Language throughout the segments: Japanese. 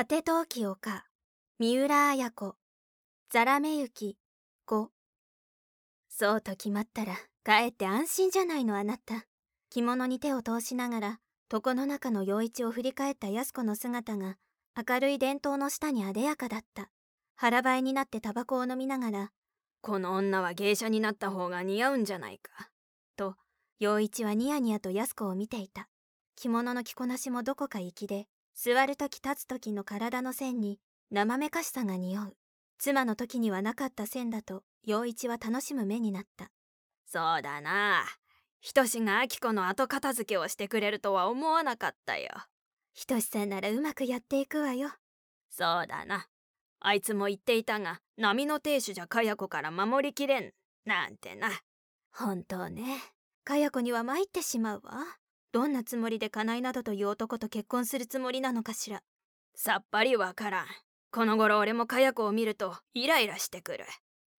果て陶器丘三浦綾子ザラメ雪5そうと決まったらかえって安心じゃないのあなた。着物に手を通しながら床の中の陽一を振り返った安子の姿が明るい電灯の下にあでやかだった。腹ばいになってタバコを飲みながらこの女は芸者になった方が似合うんじゃないかと陽一はニヤニヤと安子を見ていた。着物の着こなしもどこか粋で座る時立つ時の体の線に生めかしさが匂う。妻の時にはなかった線だと陽一は楽しむ目になった。そうだな。ひとしが明子の後片付けをしてくれるとは思わなかったよ。ひとしさんならうまくやっていくわよ。そうだな。あいつも言っていたが波の亭主じゃかや子から守りきれん。なんてな。本当ね。かや子には参ってしまうわどんなつもりで金井などという男と結婚するつもりなのかしら。さっぱりわからん。この頃俺もかや子を見るとイライラしてくる。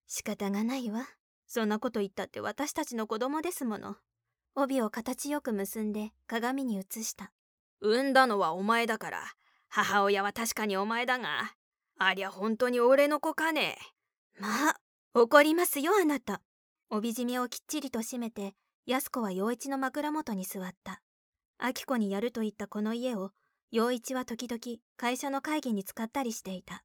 仕方がないわ。そんなこと言ったって私たちの子供ですもの。帯を形よく結んで鏡に映した。産んだのはお前だから。母親は確かにお前だが。ありゃ本当に俺の子かね。まあ怒りますよあなた。帯締めをきっちりと締めて安子は陽一の枕元に座った明子にやると言ったこの家を陽一は時々会社の会議に使ったりしていた。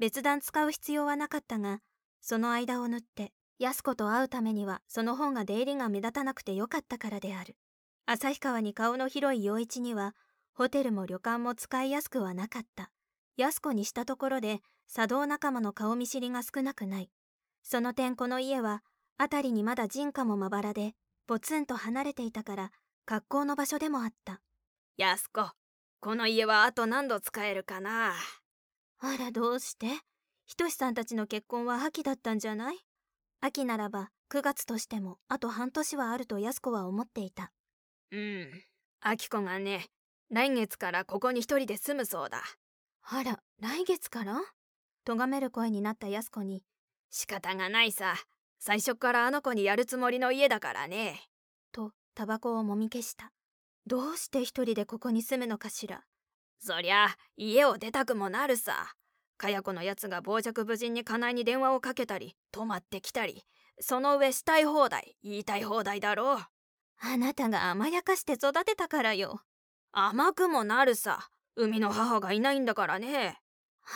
別段使う必要はなかったがその間を縫って安子と会うためにはその方が出入りが目立たなくてよかったからである。旭川に顔の広い陽一にはホテルも旅館も使いやすくはなかった。安子にしたところで茶道仲間の顔見知りが少なくない。その点この家は辺りにまだ人家もまばらでポツンと離れていたから格好の場所でもあった。安子この家はあと何度使えるかな？あらどうして？ひとしさんたちの結婚は秋だったんじゃない？秋ならば9月としてもあと半年はあると安子は思っていた。うん。秋子がね来月からここに一人で住むそうだ。あら来月から？咎める声になった安子に仕方がないさ最初からあの子にやるつもりの家だからねとタバコをもみ消した。どうして一人でここに住むのかしら。そりゃ家を出たくもなるさ。かや子のやつが傍若無人に家内に電話をかけたり泊まってきたり。その上したい放題言いたい放題だろう。あなたが甘やかして育てたからよ。甘くもなるさ。生みの母がいないんだからね。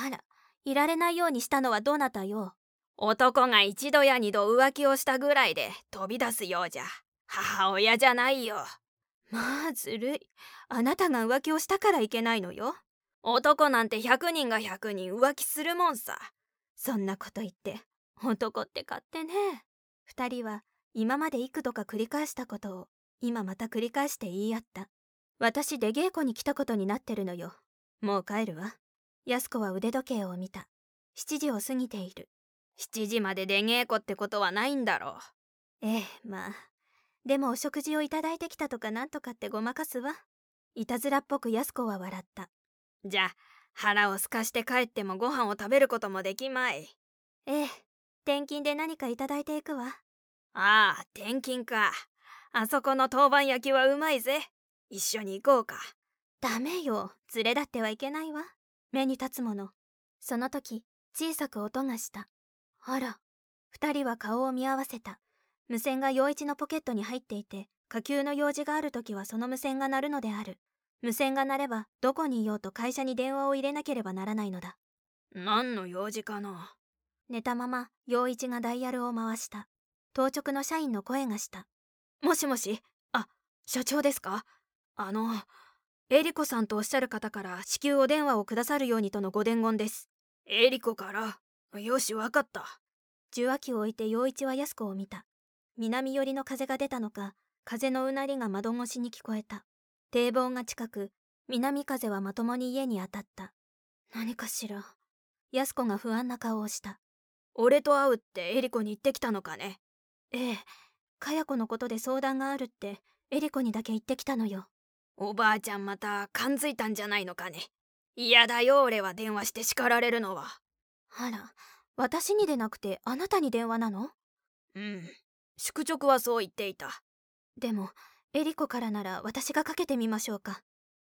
あらいられないようにしたのはどなたよ。男が一度や二度浮気をしたぐらいで飛び出すようじゃ母親じゃないよ。まあずるい。あなたが浮気をしたからいけないのよ。男なんて100人が100人浮気するもんさ。そんなこと言って男って勝手ね。二人は今まで幾度か繰り返したことを今また繰り返して言い合った。私出稽古に来たことになってるのよ。もう帰るわ。安子は腕時計を見た。7時を過ぎている。7時まで出稽古ってことはないんだろう。ええまあでもお食事をいただいてきたとかなんとかってごまかすわ。いたずらっぽく安子は笑った。じゃあ腹をすかして帰ってもご飯を食べることもできまい。ええ転勤で何かいただいていくわ。ああ転勤か。あそこの当番焼きはうまいぜ。一緒に行こうか。ダメよ。連れだってはいけないわ。目に立つもの。その時小さく音がした。あら二人は顔を見合わせた無線が陽一のポケットに入っていて火球の用事がある時はその無線が鳴るのである。無線が鳴ればどこにいようと会社に電話を入れなければならないのだ。何の用事かな？寝たまま陽一がダイヤルを回した。当直の社員の声がした。もしもし？あ社長ですか？あのエリコさんとおっしゃる方から至急お電話をくださるようにとのご伝言です。エリコから？よしわかった。受話器を置いて陽一は安子を見た南寄りの風が出たのか風のうなりが窓越しに聞こえた。堤防が近く南風はまともに家に当たった。何かしら。安子が不安な顔をした。俺と会うってエリコに言ってきたのかね。ええかや子のことで相談があるってエリコにだけ言ってきたのよ。おばあちゃんまた感づいたんじゃないのかね。嫌だよ俺は電話して叱られるのは。あら私にでなくてあなたに電話なの？うん。宿直はそう言っていた。でもエリコからなら私がかけてみましょうか。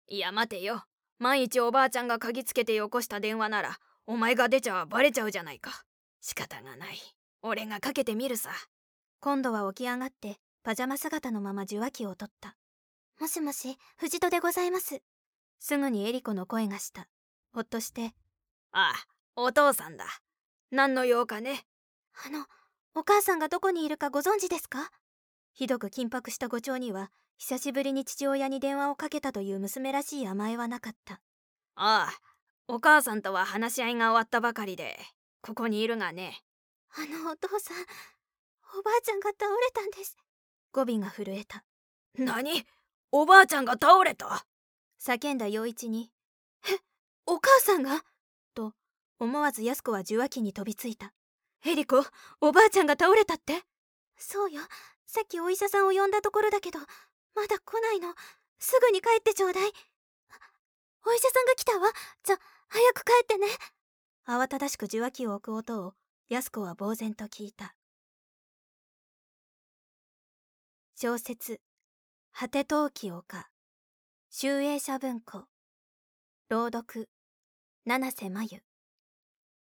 いや待てよ。万一おばあちゃんが鍵つけてよこした電話ならお前が出ちゃバレちゃうじゃないか。仕方がない。俺がかけてみるさ。今度は起き上がってパジャマ姿のまま受話器を取った。もしもし藤戸でございます。すぐにエリコの声がした。ほっとしてああお父さんだ。何の用かね。あのお母さんがどこにいるかご存知ですか？ひどく緊迫した誤調には久しぶりに父親に電話をかけたという娘らしい甘えはなかった。ああお母さんとは話し合いが終わったばかりでここにいるがね。あのお父さんおばあちゃんが倒れたんです。語尾が震えた。何？おばあちゃんが倒れた？叫んだ陽一に「えお母さんが?」と思わず安子は受話器に飛びついた「エリコおばあちゃんが倒れたって?」そうよ。さっきお医者さんを呼んだところだけどまだ来ないの。すぐに帰ってちょうだい。お医者さんが来たわ。じゃ早く帰ってね。慌ただしく受話器を置く音を安子は呆然と聞いた。小説「果て陶器丘」集英社文庫。朗読七瀬真由。